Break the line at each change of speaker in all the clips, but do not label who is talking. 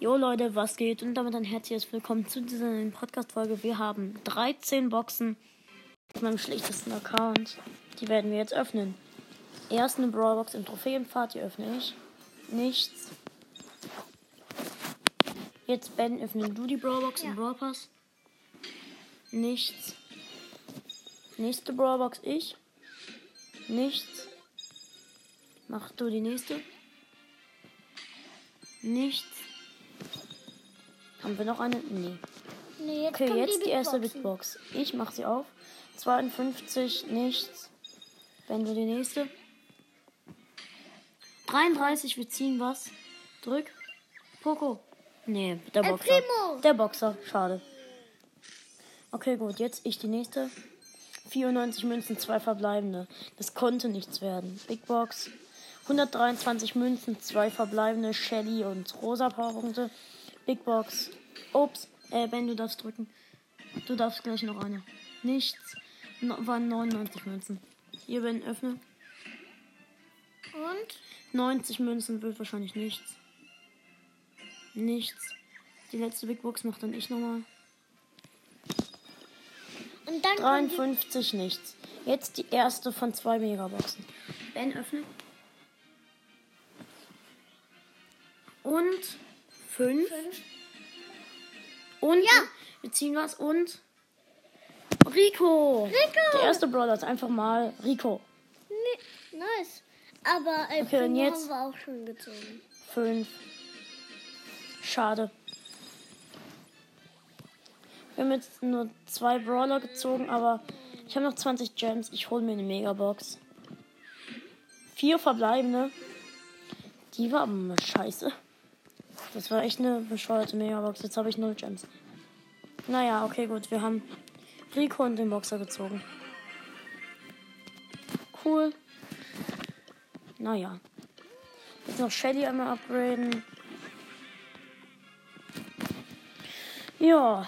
Jo Leute, was geht? Und damit ein herzliches Willkommen zu dieser Podcast-Folge. Wir haben 13 Boxen auf meinem schlechtesten Account. Die werden wir jetzt öffnen. Erst eine Brawlbox im Trophäenpfad, die öffne ich. Nichts. Jetzt Ben, öffne du die Brawlbox im Brawl Pass. Nichts. Nächste Brawlbox ich. Nichts. Mach du die nächste. Nichts. Haben wir noch eine? Nee.
Nee, jetzt
Okay, jetzt die,
Big
erste
Boxen.
Big Box. Ich mach sie auf. 52, nichts. Wenn du die nächste. 33, wir ziehen was. Drück. Poco. Nee, der
El
Boxer.
Primo.
Der Boxer, schade. Okay, gut, jetzt ich die nächste. 94 Münzen, zwei verbleibende. Das konnte nichts werden. Big Box. 123 Münzen, zwei verbleibende. Shelly und rosa Powerpunkte. Big Box. Ups. Äh, Ben, du darfst drücken. Du darfst gleich noch eine. Nichts. No, waren 99 Münzen. Hier, Ben, öffne.
Und
90 Münzen wird wahrscheinlich nichts. Nichts. Die letzte Big Box macht dann ich nochmal.
und dann kommen die
53 nichts. Jetzt die erste von zwei Megaboxen. Ben öffne. Und fünf.
fünf.
Und
Ja.
wir ziehen was und Rico.
Rico.
Der erste Brawler ist einfach mal Rico.
Nee, nice. Aber El
Okay, und jetzt-
haben wir auch schon gezogen.
Fünf. Schade. Wir haben jetzt nur zwei Brawler gezogen, aber ich habe noch 20 Gems. Ich hole mir eine Megabox. Vier verbleibende. Die war aber scheiße. Das war echt eine bescheuerte Megabox. Jetzt habe ich null Gems. Naja, okay, gut. Wir haben Rico und den Boxer gezogen. Cool. Naja. Jetzt noch Shelly einmal upgraden. Ja.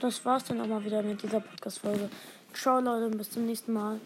Das war's dann auch mal wieder mit dieser Podcast-Folge. Ciao, Leute, und bis zum nächsten Mal.